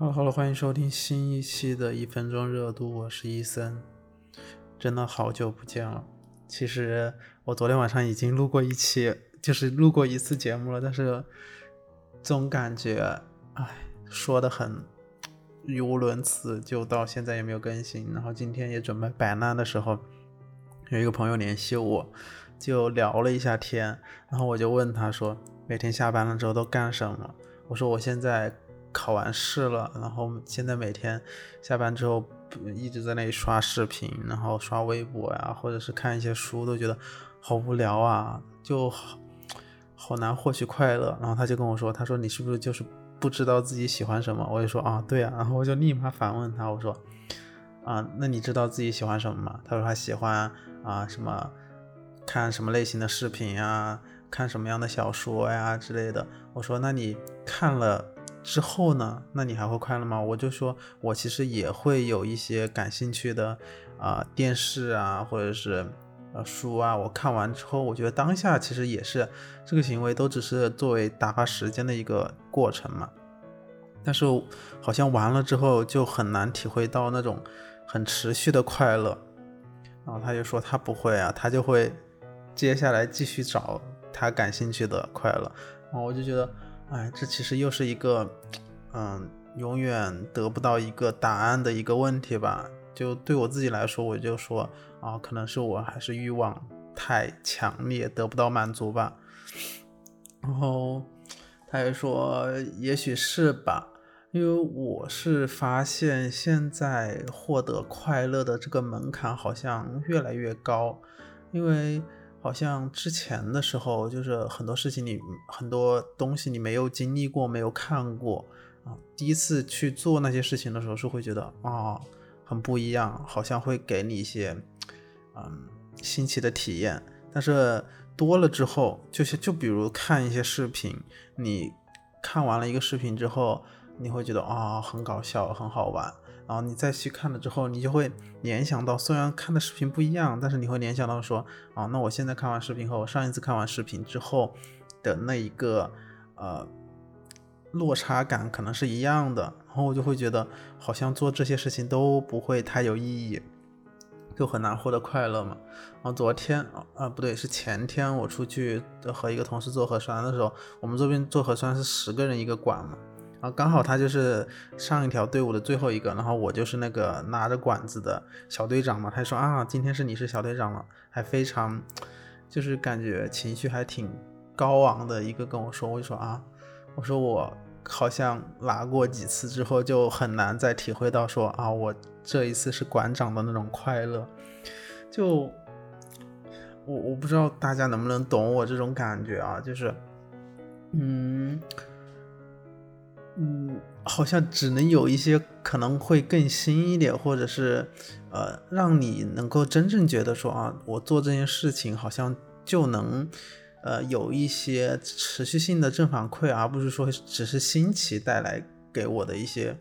哈喽哈喽，欢迎收听新一期的一分钟热度，我是伊森，真的好久不见了。其实我昨天晚上已经录过一期，就是录过一次节目了，但是总感觉，哎，说的很语无伦次，就到现在也没有更新。然后今天也准备摆烂的时候，有一个朋友联系我，就聊了一下天，然后我就问他说，每天下班了之后都干什么？我说我现在。考完试了，然后现在每天下班之后一直在那里刷视频，然后刷微博呀，或者是看一些书，都觉得好无聊啊，就好好难获取快乐。然后他就跟我说：“他说你是不是就是不知道自己喜欢什么？”我就说：“啊，对啊。”然后我就立马反问他：“我说啊，那你知道自己喜欢什么吗？”他说他喜欢啊什么看什么类型的视频啊，看什么样的小说呀之类的。我说：“那你看了？”之后呢？那你还会快乐吗？我就说，我其实也会有一些感兴趣的啊，电视啊，或者是呃书啊。我看完之后，我觉得当下其实也是这个行为，都只是作为打发时间的一个过程嘛。但是好像完了之后，就很难体会到那种很持续的快乐。然后他就说他不会啊，他就会接下来继续找他感兴趣的快乐。然后我就觉得。哎，这其实又是一个，嗯，永远得不到一个答案的一个问题吧。就对我自己来说，我就说啊，可能是我还是欲望太强烈，得不到满足吧。然后他也说，也许是吧，因为我是发现现在获得快乐的这个门槛好像越来越高，因为。好像之前的时候，就是很多事情你很多东西你没有经历过，没有看过啊，第一次去做那些事情的时候，是会觉得啊很不一样，好像会给你一些嗯新奇的体验。但是多了之后，就是就比如看一些视频，你看完了一个视频之后，你会觉得啊很搞笑，很好玩。然后你再去看了之后，你就会联想到，虽然看的视频不一样，但是你会联想到说，啊，那我现在看完视频和我上一次看完视频之后的那一个呃落差感可能是一样的，然后我就会觉得好像做这些事情都不会太有意义，就很难获得快乐嘛。然后昨天啊不对，是前天我出去和一个同事做核酸的时候，我们这边做核酸是十个人一个管嘛。然后刚好他就是上一条队伍的最后一个，然后我就是那个拿着管子的小队长嘛。他说啊，今天是你是小队长了，还非常就是感觉情绪还挺高昂的一个跟我说。我就说啊，我说我好像拿过几次之后就很难再体会到说啊，我这一次是馆长的那种快乐。就我我不知道大家能不能懂我这种感觉啊，就是嗯。嗯，好像只能有一些可能会更新一点，或者是，呃，让你能够真正觉得说啊，我做这件事情好像就能，呃，有一些持续性的正反馈，而不是说只是新奇带来给我的一些，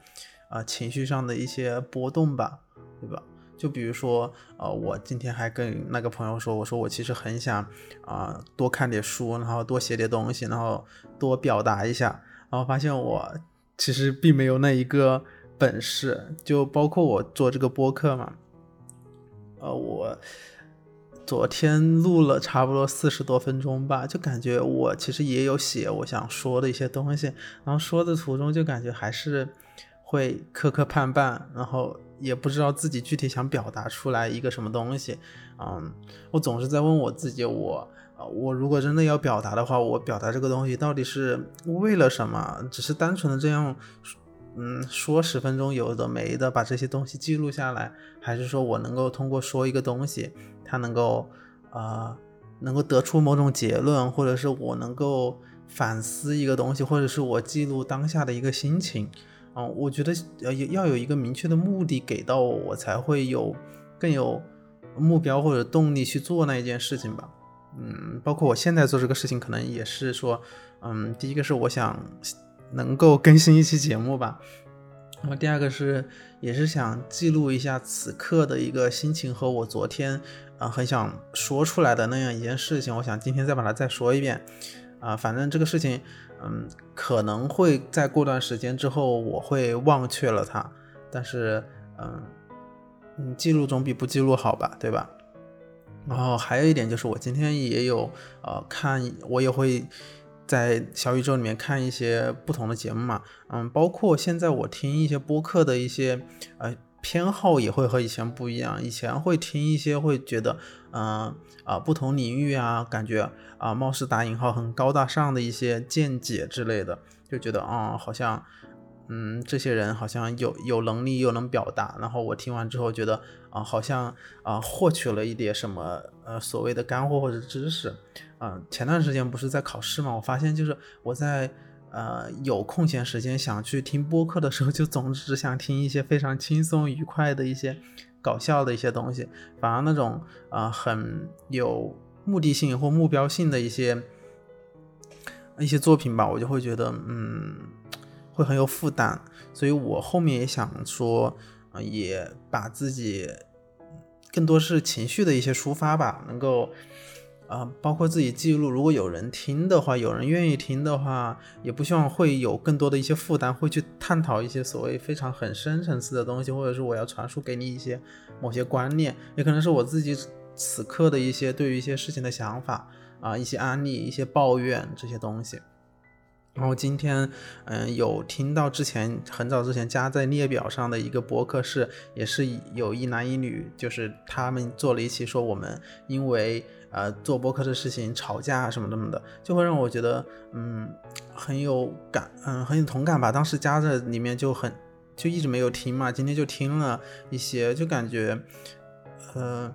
啊，情绪上的一些波动吧，对吧？就比如说，呃，我今天还跟那个朋友说，我说我其实很想啊，多看点书，然后多写点东西，然后多表达一下。然后发现我其实并没有那一个本事，就包括我做这个播客嘛，呃，我昨天录了差不多四十多分钟吧，就感觉我其实也有写我想说的一些东西，然后说的途中就感觉还是会磕磕绊绊，然后也不知道自己具体想表达出来一个什么东西，嗯，我总是在问我自己，我。我如果真的要表达的话，我表达这个东西到底是为了什么？只是单纯的这样，嗯，说十分钟有的没的，把这些东西记录下来，还是说我能够通过说一个东西，它能够，呃，能够得出某种结论，或者是我能够反思一个东西，或者是我记录当下的一个心情，啊，我觉得要要有一个明确的目的给到我，我才会有更有目标或者动力去做那一件事情吧。嗯，包括我现在做这个事情，可能也是说，嗯，第一个是我想能够更新一期节目吧，然后第二个是也是想记录一下此刻的一个心情和我昨天啊很想说出来的那样一件事情，我想今天再把它再说一遍，啊，反正这个事情嗯，可能会在过段时间之后我会忘却了它，但是嗯嗯，记录总比不记录好吧，对吧？然后还有一点就是，我今天也有呃看，我也会在小宇宙里面看一些不同的节目嘛，嗯，包括现在我听一些播客的一些呃偏好也会和以前不一样，以前会听一些会觉得嗯啊不同领域啊，感觉啊貌似打引号很高大上的一些见解之类的，就觉得啊好像。嗯，这些人好像有有能力又能表达，然后我听完之后觉得啊，好像啊获取了一点什么呃所谓的干货或者知识。嗯，前段时间不是在考试嘛，我发现就是我在呃有空闲时间想去听播客的时候，就总只想听一些非常轻松愉快的一些搞笑的一些东西，反而那种啊很有目的性或目标性的一些一些作品吧，我就会觉得嗯。会很有负担，所以我后面也想说，呃，也把自己更多是情绪的一些抒发吧，能够，啊，包括自己记录，如果有人听的话，有人愿意听的话，也不希望会有更多的一些负担，会去探讨一些所谓非常很深层次的东西，或者是我要传输给你一些某些观念，也可能是我自己此刻的一些对于一些事情的想法啊，一些安利，一些抱怨这些东西。然后今天，嗯，有听到之前很早之前加在列表上的一个博客是，也是有一男一女，就是他们做了一期说我们因为呃做博客的事情吵架什么什么的，就会让我觉得嗯很有感，嗯很有同感吧。当时加在里面就很就一直没有听嘛，今天就听了一些，就感觉呃。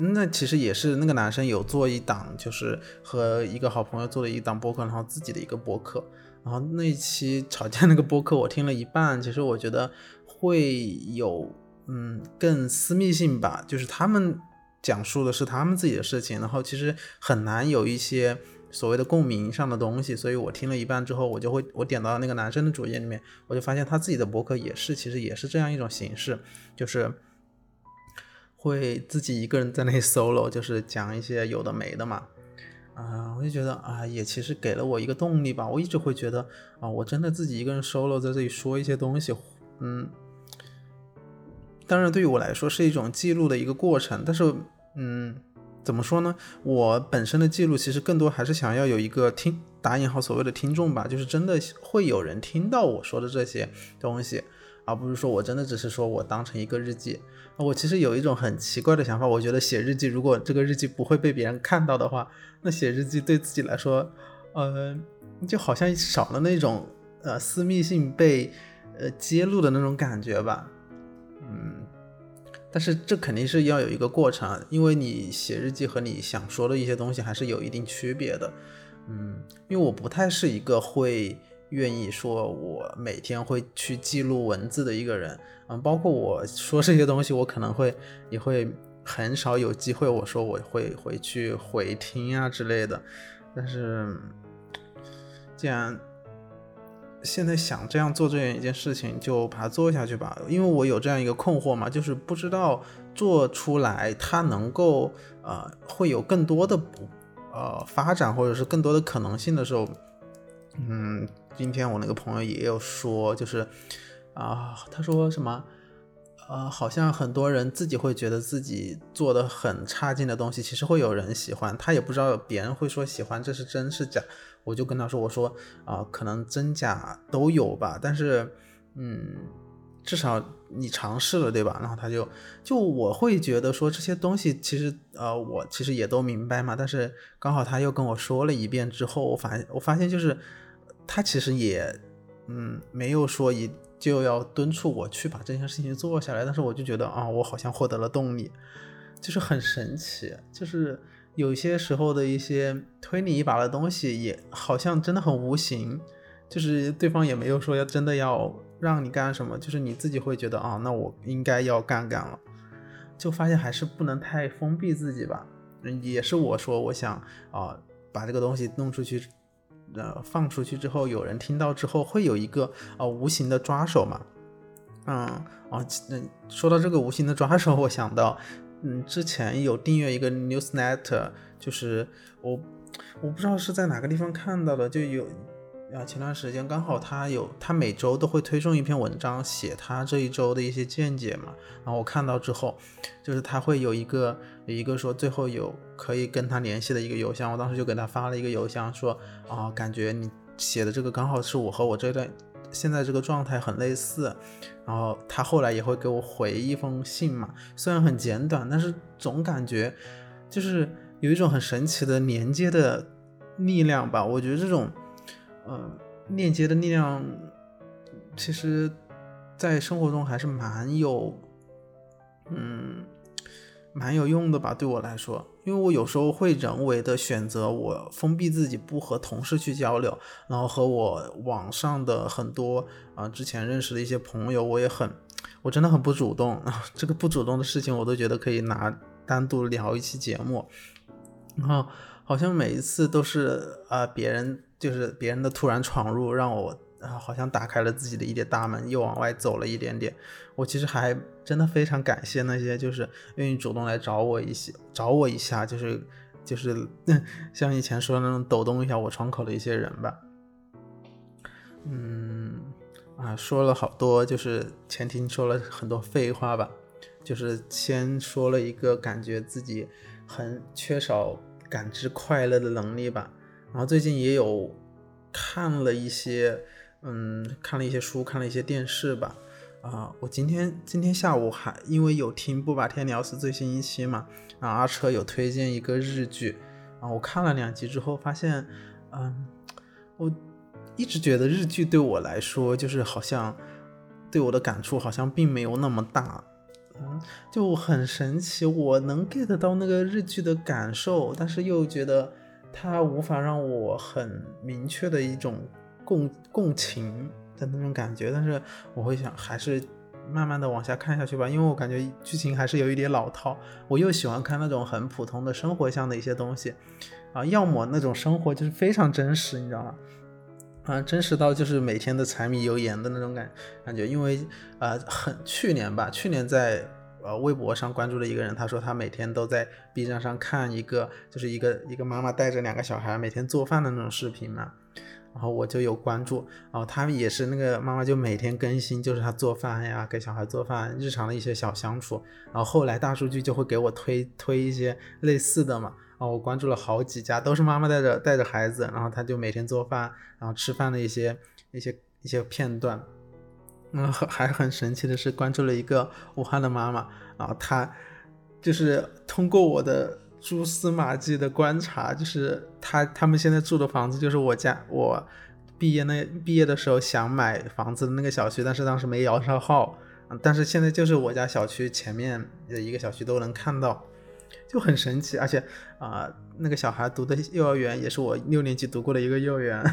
那其实也是那个男生有做一档，就是和一个好朋友做了一档播客，然后自己的一个播客，然后那一期吵架那个播客我听了一半，其实我觉得会有嗯更私密性吧，就是他们讲述的是他们自己的事情，然后其实很难有一些所谓的共鸣上的东西，所以我听了一半之后，我就会我点到那个男生的主页里面，我就发现他自己的博客也是其实也是这样一种形式，就是。会自己一个人在那 solo，就是讲一些有的没的嘛，啊，我就觉得啊，也其实给了我一个动力吧。我一直会觉得啊，我真的自己一个人 solo 在这里说一些东西，嗯，当然对于我来说是一种记录的一个过程，但是嗯，怎么说呢？我本身的记录其实更多还是想要有一个听打引号所谓的听众吧，就是真的会有人听到我说的这些东西，而不是说我真的只是说我当成一个日记。我其实有一种很奇怪的想法，我觉得写日记，如果这个日记不会被别人看到的话，那写日记对自己来说，呃，就好像少了那种呃私密性被呃揭露的那种感觉吧。嗯，但是这肯定是要有一个过程，因为你写日记和你想说的一些东西还是有一定区别的。嗯，因为我不太是一个会。愿意说，我每天会去记录文字的一个人，嗯，包括我说这些东西，我可能会也会很少有机会，我说我会回去回听啊之类的。但是，既然现在想这样做这样一件事情，就把它做下去吧。因为我有这样一个困惑嘛，就是不知道做出来它能够呃会有更多的不呃发展，或者是更多的可能性的时候，嗯。今天我那个朋友也有说，就是啊，他说什么，呃，好像很多人自己会觉得自己做的很差劲的东西，其实会有人喜欢，他也不知道别人会说喜欢这是真是假。我就跟他说，我说啊，可能真假都有吧，但是嗯，至少你尝试了，对吧？然后他就就我会觉得说这些东西其实呃，我其实也都明白嘛，但是刚好他又跟我说了一遍之后，我发我发现就是。他其实也，嗯，没有说一就要敦促我去把这件事情做下来，但是我就觉得啊，我好像获得了动力，就是很神奇，就是有些时候的一些推你一把的东西，也好像真的很无形，就是对方也没有说要真的要让你干什么，就是你自己会觉得啊，那我应该要干干了，就发现还是不能太封闭自己吧，也是我说我想啊，把这个东西弄出去。呃，放出去之后，有人听到之后，会有一个啊无形的抓手嘛？嗯，哦，那说到这个无形的抓手，我想到，嗯，之前有订阅一个 Newsnet，就是我我不知道是在哪个地方看到的，就有啊，前段时间刚好他有，他每周都会推送一篇文章，写他这一周的一些见解嘛。然后我看到之后，就是他会有一个有一个说最后有可以跟他联系的一个邮箱，我当时就给他发了一个邮箱，说啊，感觉你写的这个刚好是我和我这段现在这个状态很类似。然后他后来也会给我回一封信嘛，虽然很简短，但是总感觉就是有一种很神奇的连接的力量吧。我觉得这种。呃，链接的力量，其实，在生活中还是蛮有，嗯，蛮有用的吧。对我来说，因为我有时候会人为的选择我封闭自己，不和同事去交流，然后和我网上的很多啊之前认识的一些朋友，我也很，我真的很不主动。这个不主动的事情，我都觉得可以拿单独聊一期节目。然后好像每一次都是啊别人。就是别人的突然闯入，让我啊好像打开了自己的一点大门，又往外走了一点点。我其实还真的非常感谢那些就是愿意主动来找我一些，找我一下，就是就是 像以前说的那种抖动一下我窗口的一些人吧。嗯啊，说了好多，就是前庭说了很多废话吧，就是先说了一个感觉自己很缺少感知快乐的能力吧。然后最近也有看了一些，嗯，看了一些书，看了一些电视吧。啊，我今天今天下午还因为有听不把天聊死最新一期嘛，然后阿车有推荐一个日剧，啊，我看了两集之后发现，嗯，我一直觉得日剧对我来说就是好像对我的感触好像并没有那么大，嗯，就很神奇，我能 get 到那个日剧的感受，但是又觉得。它无法让我很明确的一种共共情的那种感觉，但是我会想还是慢慢的往下看下去吧，因为我感觉剧情还是有一点老套。我又喜欢看那种很普通的生活向的一些东西，啊，要么那种生活就是非常真实，你知道吗？啊，真实到就是每天的柴米油盐的那种感感觉，因为呃，很去年吧，去年在。呃，微博上关注了一个人，他说他每天都在 B 站上看一个，就是一个一个妈妈带着两个小孩每天做饭的那种视频嘛，然后我就有关注，然后他们也是那个妈妈就每天更新，就是她做饭呀，给小孩做饭，日常的一些小相处，然后后来大数据就会给我推推一些类似的嘛，啊，我关注了好几家，都是妈妈带着带着孩子，然后他就每天做饭，然后吃饭的一些一些一些片段。嗯，还很神奇的是，关注了一个武汉的妈妈，然后她就是通过我的蛛丝马迹的观察，就是她他们现在住的房子就是我家我毕业那毕业的时候想买房子的那个小区，但是当时没摇上号，但是现在就是我家小区前面的一个小区都能看到，就很神奇，而且啊，那个小孩读的幼儿园也是我六年级读过的一个幼儿园，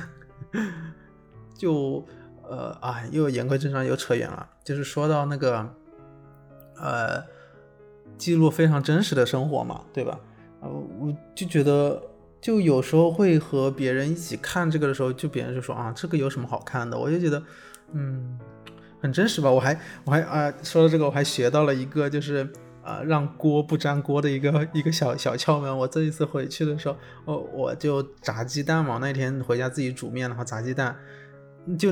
就。呃啊，又言归正传，又扯远了。就是说到那个，呃，记录非常真实的生活嘛，对吧？呃，我就觉得，就有时候会和别人一起看这个的时候，就别人就说啊，这个有什么好看的？我就觉得，嗯，很真实吧。我还我还啊，说到这个，我还学到了一个，就是啊，让锅不粘锅的一个一个小小窍门。我这一次回去的时候，我我就炸鸡蛋嘛，那天回家自己煮面，然后炸鸡蛋。就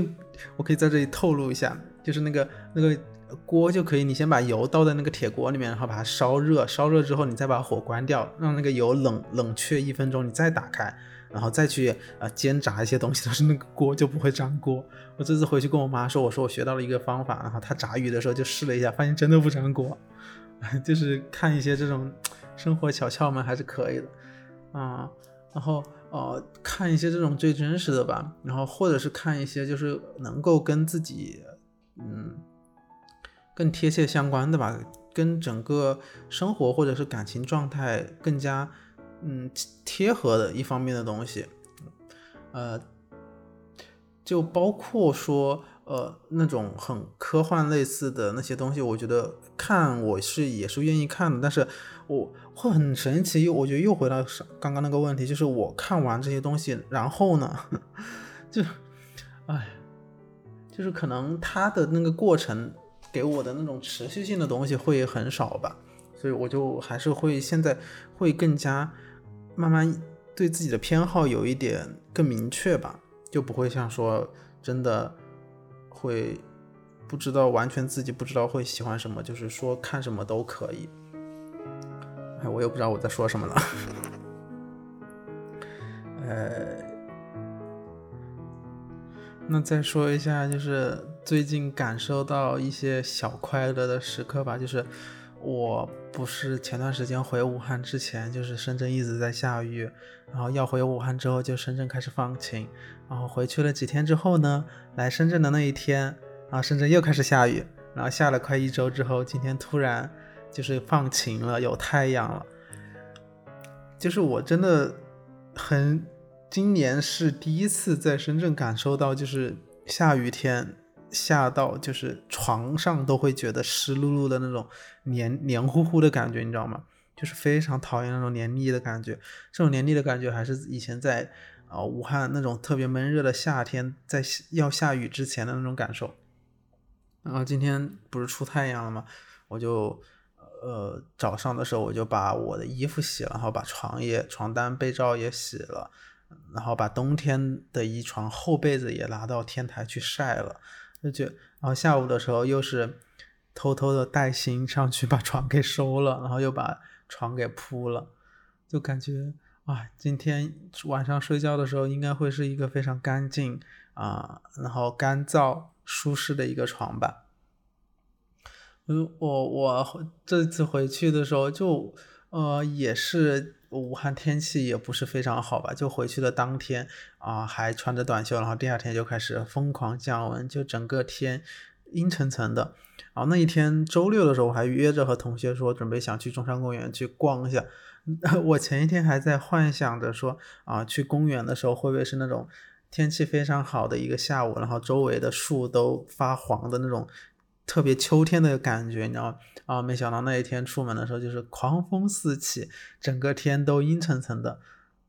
我可以在这里透露一下，就是那个那个锅就可以，你先把油倒在那个铁锅里面，然后把它烧热，烧热之后你再把火关掉，让那个油冷冷却一分钟，你再打开，然后再去呃煎炸一些东西，但是那个锅就不会粘锅。我这次回去跟我妈说，我说我学到了一个方法，然后她炸鱼的时候就试了一下，发现真的不粘锅。就是看一些这种生活小窍门还是可以的啊，然后。呃，看一些这种最真实的吧，然后或者是看一些就是能够跟自己，嗯，更贴切相关的吧，跟整个生活或者是感情状态更加，嗯，贴合的一方面的东西，呃，就包括说，呃，那种很科幻类似的那些东西，我觉得看我是也是愿意看的，但是我。会很神奇，我觉得又回到刚刚那个问题，就是我看完这些 东西，然后呢，就，哎，就是可能它的那个过程给我的那种持续性的东西会很少吧，所以我就还是会现在会更加慢慢对自己的偏好有一点更明确吧，就不会像说真的会不知道完全自己不知道会喜欢什么，就是说看什么都可以。哎，我又不知道我在说什么了。呃，那再说一下，就是最近感受到一些小快乐的时刻吧，就是我不是前段时间回武汉之前，就是深圳一直在下雨，然后要回武汉之后，就深圳开始放晴，然后回去了几天之后呢，来深圳的那一天，然后深圳又开始下雨，然后下了快一周之后，今天突然。就是放晴了，有太阳了。就是我真的很，今年是第一次在深圳感受到，就是下雨天下到就是床上都会觉得湿漉漉的那种黏黏糊糊的感觉，你知道吗？就是非常讨厌那种黏腻的感觉。这种黏腻的感觉还是以前在啊武汉那种特别闷热的夏天，在要下雨之前的那种感受。然后今天不是出太阳了吗？我就。呃，早上的时候我就把我的衣服洗了，然后把床也、床单、被罩也洗了，然后把冬天的一床厚被子也拿到天台去晒了，就觉，然后下午的时候又是偷偷的带薪上去把床给收了，然后又把床给铺了，就感觉啊，今天晚上睡觉的时候应该会是一个非常干净啊，然后干燥舒适的一个床吧。嗯，我我这次回去的时候就，呃，也是武汉天气也不是非常好吧，就回去的当天啊，还穿着短袖，然后第二天就开始疯狂降温，就整个天阴沉沉的。然后那一天周六的时候，我还约着和同学说，准备想去中山公园去逛一下。我前一天还在幻想着说，啊，去公园的时候会不会是那种天气非常好的一个下午，然后周围的树都发黄的那种。特别秋天的感觉，你知道吗？啊，没想到那一天出门的时候就是狂风四起，整个天都阴沉沉的，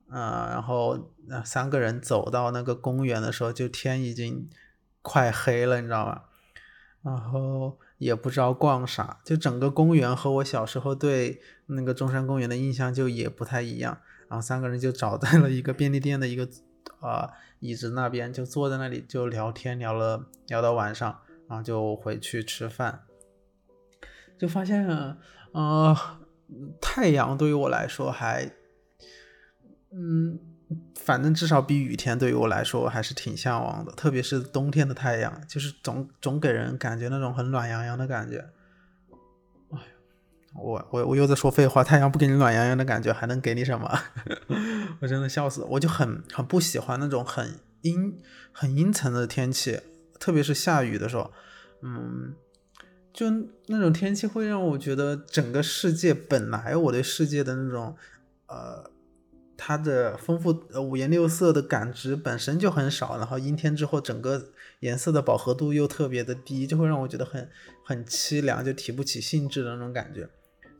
啊，然后那三个人走到那个公园的时候，就天已经快黑了，你知道吗？然后也不知道逛啥，就整个公园和我小时候对那个中山公园的印象就也不太一样。然后三个人就找在了一个便利店的一个啊椅子那边，就坐在那里就聊天，聊了聊到晚上。然后就回去吃饭，就发现，呃，太阳对于我来说还，嗯，反正至少比雨天对于我来说还是挺向往的。特别是冬天的太阳，就是总总给人感觉那种很暖洋洋的感觉。哎我我我又在说废话，太阳不给你暖洋洋的感觉，还能给你什么？我真的笑死！我就很很不喜欢那种很阴很阴沉的天气。特别是下雨的时候，嗯，就那种天气会让我觉得整个世界本来我对世界的那种，呃，它的丰富五颜六色的感知本身就很少，然后阴天之后整个颜色的饱和度又特别的低，就会让我觉得很很凄凉，就提不起兴致的那种感觉。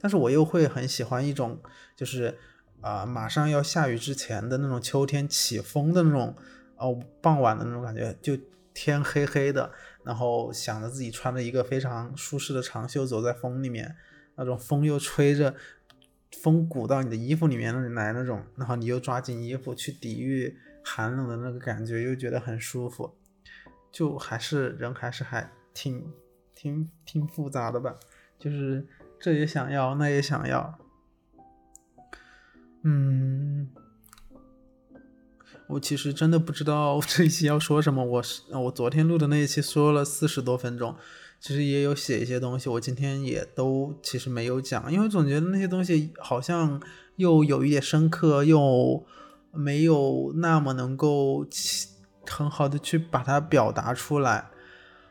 但是我又会很喜欢一种，就是啊，马上要下雨之前的那种秋天起风的那种，哦，傍晚的那种感觉，就。天黑黑的，然后想着自己穿着一个非常舒适的长袖走在风里面，那种风又吹着，风鼓到你的衣服里面来那种，然后你又抓紧衣服去抵御寒冷的那个感觉，又觉得很舒服，就还是人还是还挺挺挺复杂的吧，就是这也想要，那也想要，嗯。我其实真的不知道 这一期要说什么。我是我昨天录的那一期说了四十多分钟，其实也有写一些东西，我今天也都其实没有讲，因为总觉得那些东西好像又有一点深刻，又没有那么能够很好的去把它表达出来。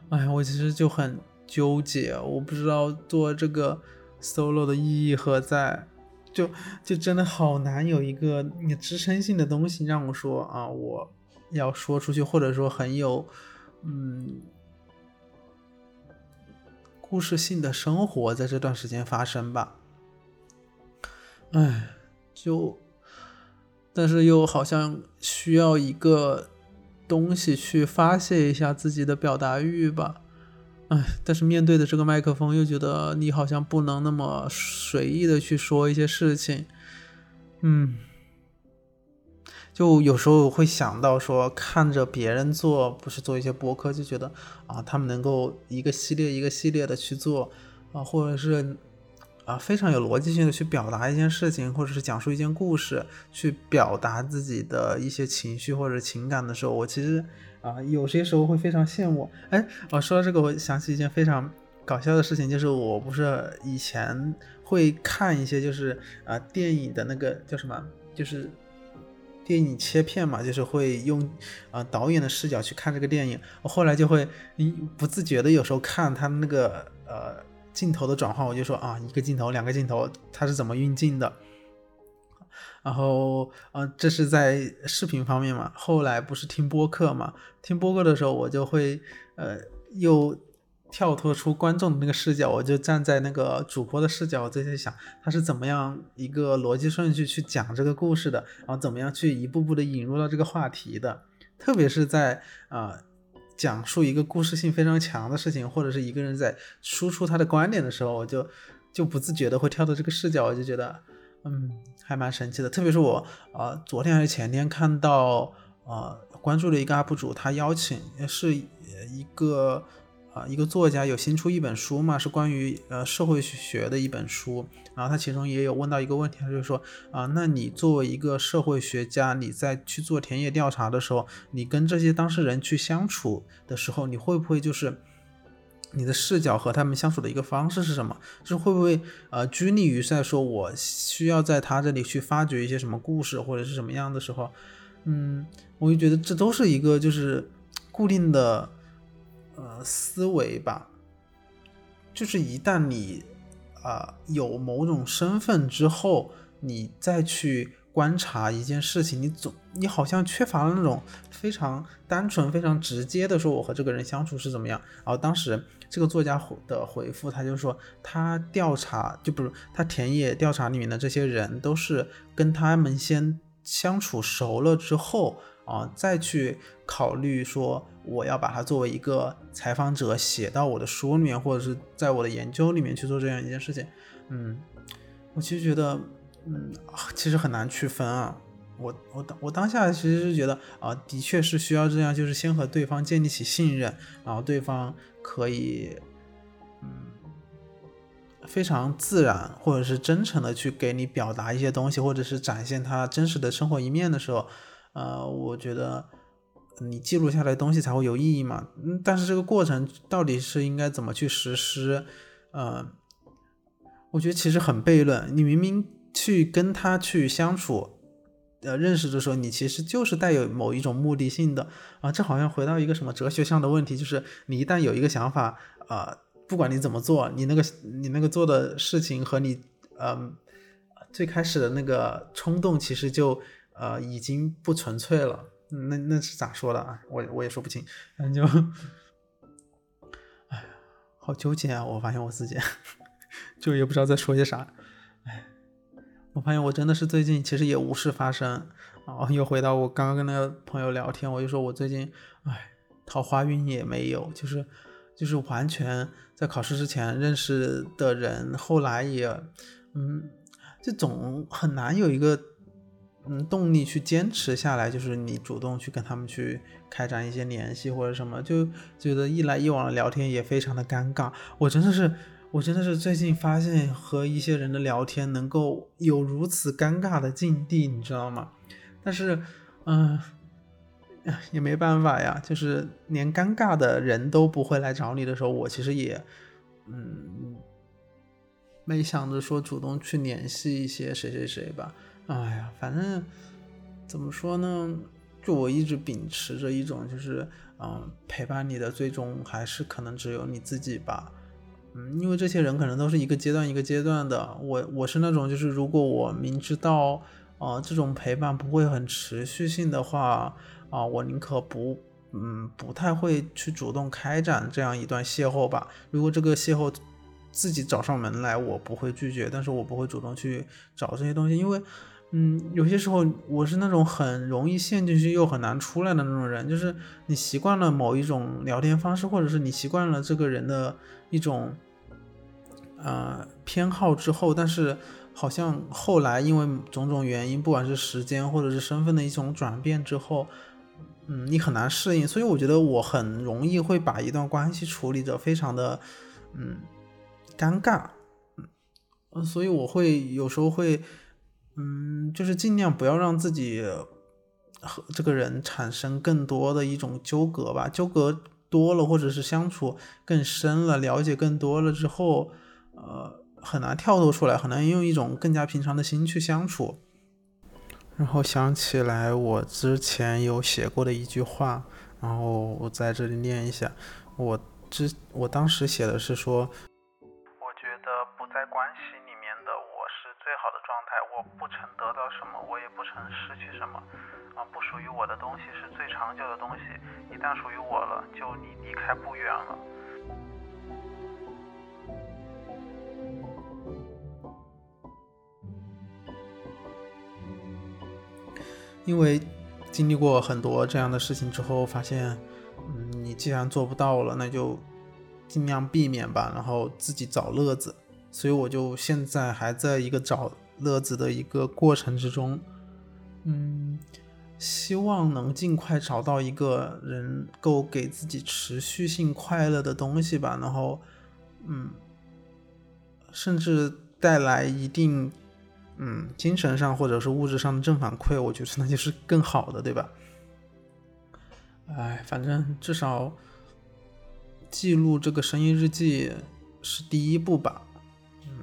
哎，我其实就很纠结，我不知道做这个 solo 的意义何在。就就真的好难有一个你支撑性的东西让我说啊，我要说出去，或者说很有嗯故事性的生活在这段时间发生吧。哎，就但是又好像需要一个东西去发泄一下自己的表达欲吧。哎，但是面对的这个麦克风，又觉得你好像不能那么随意的去说一些事情，嗯，就有时候会想到说，看着别人做，不是做一些播客，就觉得啊，他们能够一个系列一个系列的去做啊，或者是啊非常有逻辑性的去表达一件事情，或者是讲述一件故事，去表达自己的一些情绪或者情感的时候，我其实啊有些时候会非常羡慕。哎，我说到这个，我想起一件非常搞笑的事情，就是我不是以前会看一些就是啊电影的那个叫什么，就是。电影切片嘛，就是会用啊导演的视角去看这个电影。我后来就会不自觉的有时候看他那个呃镜头的转换，我就说啊一个镜头两个镜头它是怎么运镜的。然后啊这是在视频方面嘛。后来不是听播客嘛，听播客的时候我就会呃又。跳脱出观众的那个视角，我就站在那个主播的视角，我就在想他是怎么样一个逻辑顺序去讲这个故事的，然后怎么样去一步步的引入到这个话题的。特别是在啊讲述一个故事性非常强的事情，或者是一个人在输出他的观点的时候，我就就不自觉的会跳到这个视角，我就觉得嗯还蛮神奇的。特别是我啊昨天还是前天看到啊关注了一个 UP 主，他邀请是一个。啊，一个作家有新出一本书嘛，是关于呃社会学的一本书。然后他其中也有问到一个问题，他就说啊，那你作为一个社会学家，你在去做田野调查的时候，你跟这些当事人去相处的时候，你会不会就是你的视角和他们相处的一个方式是什么？就是会不会呃拘泥于在说我需要在他这里去发掘一些什么故事或者是什么样的时候？嗯，我就觉得这都是一个就是固定的。呃，思维吧，就是一旦你啊有某种身份之后，你再去观察一件事情，你总你好像缺乏了那种非常单纯、非常直接的说我和这个人相处是怎么样。然后当时这个作家的回复，他就说他调查就不是他田野调查里面的这些人，都是跟他们先相处熟了之后。啊，再去考虑说我要把它作为一个采访者写到我的书里面，或者是在我的研究里面去做这样一件事情，嗯，我其实觉得，嗯，其实很难区分啊。我我当我当下其实是觉得啊，的确是需要这样，就是先和对方建立起信任，然后对方可以，嗯，非常自然或者是真诚的去给你表达一些东西，或者是展现他真实的生活一面的时候。呃，我觉得你记录下来的东西才会有意义嘛。嗯，但是这个过程到底是应该怎么去实施？呃，我觉得其实很悖论。你明明去跟他去相处，呃，认识的时候，你其实就是带有某一种目的性的啊。这好像回到一个什么哲学上的问题，就是你一旦有一个想法，啊，不管你怎么做，你那个你那个做的事情和你，嗯，最开始的那个冲动，其实就。呃，已经不纯粹了，那那是咋说的啊？我我也说不清，反正就，哎呀，好纠结啊！我发现我自己，就也不知道在说些啥。哎，我发现我真的是最近其实也无事发生，然后又回到我刚刚跟那个朋友聊天，我就说我最近，哎，桃花运也没有，就是就是完全在考试之前认识的人，后来也，嗯，就总很难有一个。嗯，动力去坚持下来，就是你主动去跟他们去开展一些联系或者什么，就觉得一来一往的聊天也非常的尴尬。我真的是，我真的是最近发现和一些人的聊天能够有如此尴尬的境地，你知道吗？但是，嗯，也没办法呀，就是连尴尬的人都不会来找你的时候，我其实也，嗯，没想着说主动去联系一些谁谁谁吧。哎呀，反正怎么说呢？就我一直秉持着一种，就是嗯，陪伴你的最终还是可能只有你自己吧。嗯，因为这些人可能都是一个阶段一个阶段的。我我是那种，就是如果我明知道啊这种陪伴不会很持续性的话啊，我宁可不嗯不太会去主动开展这样一段邂逅吧。如果这个邂逅自己找上门来，我不会拒绝，但是我不会主动去找这些东西，因为。嗯，有些时候我是那种很容易陷进去又很难出来的那种人，就是你习惯了某一种聊天方式，或者是你习惯了这个人的一种呃偏好之后，但是好像后来因为种种原因，不管是时间或者是身份的一种转变之后，嗯，你很难适应。所以我觉得我很容易会把一段关系处理的非常的，嗯，尴尬，嗯，所以我会有时候会，嗯，就是尽量不要让自己和这个人产生更多的一种纠葛吧，纠葛多了，或者是相处更深了，了解更多了之后，呃。很难跳脱出来，很难用一种更加平常的心去相处。然后想起来我之前有写过的一句话，然后我在这里念一下。我之我当时写的是说，我觉得不在关系里面的我是最好的状态，我不曾得到什么，我也不曾失去什么。啊，不属于我的东西是最长久的东西，一旦属于我了，就离离开不远了。因为经历过很多这样的事情之后，发现，嗯，你既然做不到了，那就尽量避免吧，然后自己找乐子。所以我就现在还在一个找乐子的一个过程之中，嗯，希望能尽快找到一个人够给自己持续性快乐的东西吧，然后，嗯，甚至带来一定。嗯，精神上或者是物质上的正反馈，我觉得那就是更好的，对吧？哎，反正至少记录这个声音日记是第一步吧。嗯，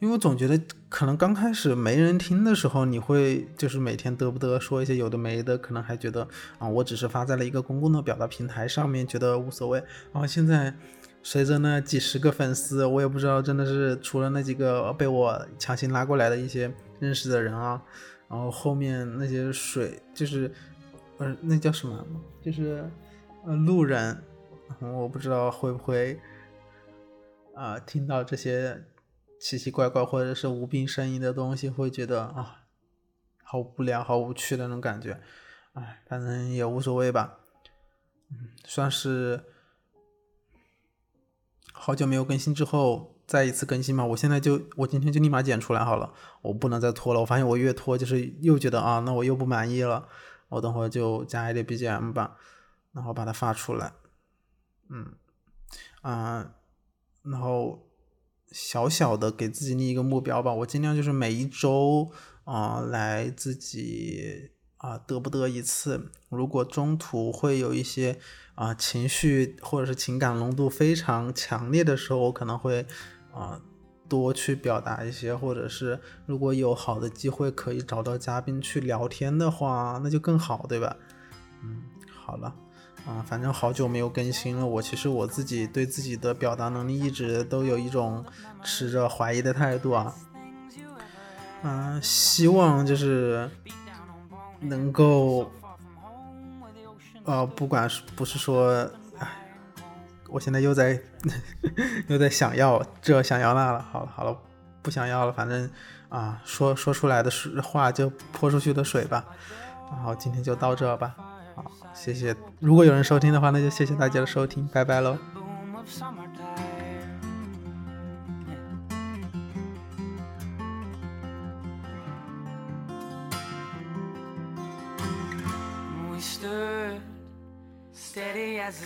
因为我总觉得可能刚开始没人听的时候，你会就是每天嘚不嘚说一些有的没的，可能还觉得啊，我只是发在了一个公共的表达平台上面，觉得无所谓。然后现在。随着那几十个粉丝，我也不知道，真的是除了那几个被我强行拉过来的一些认识的人啊，然后后面那些水就是，呃，那叫什么？就是呃路人，我不知道会不会啊听到这些奇奇怪怪或者是无病呻吟的东西，会觉得啊好无聊、好无趣的那种感觉。哎，反正也无所谓吧，嗯，算是。好久没有更新之后，再一次更新嘛？我现在就我今天就立马剪出来好了，我不能再拖了。我发现我越拖就是又觉得啊，那我又不满意了。我等会就加一点 BGM 吧，然后把它发出来。嗯，啊，然后小小的给自己立一个目标吧，我尽量就是每一周啊来自己。啊，得不得一次？如果中途会有一些啊情绪或者是情感浓度非常强烈的时候，我可能会啊多去表达一些，或者是如果有好的机会可以找到嘉宾去聊天的话，那就更好，对吧？嗯，好了，啊，反正好久没有更新了，我其实我自己对自己的表达能力一直都有一种持着怀疑的态度啊，嗯，希望就是。能够，呃，不管是不是说，哎，我现在又在 又在想要这想要那了。好了好了，不想要了，反正啊，说说出来的是话就泼出去的水吧。然后今天就到这吧。好，谢谢。如果有人收听的话，那就谢谢大家的收听，拜拜喽。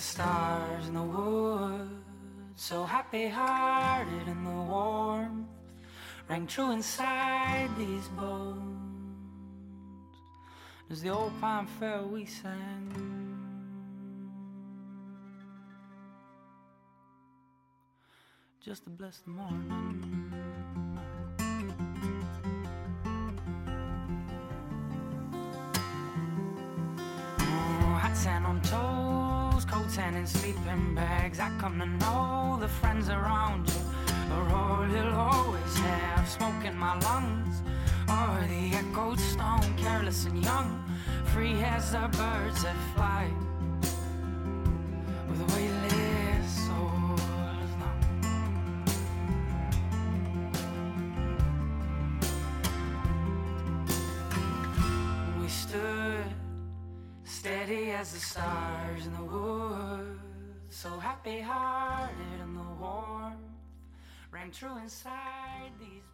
Stars in the woods. So happy hearted and the warmth rang true inside these bones. As the old pine fell, we sang. Just to bless the morning. Hats and on toes and in sleeping bags. I come to know the friends around you are all you'll always have. Smoke in my lungs, or the echoed stone, careless and young, free as the birds that fly. With weightless soul We stood steady as the stars in the woods. Happy hearted and the warmth rang true inside these.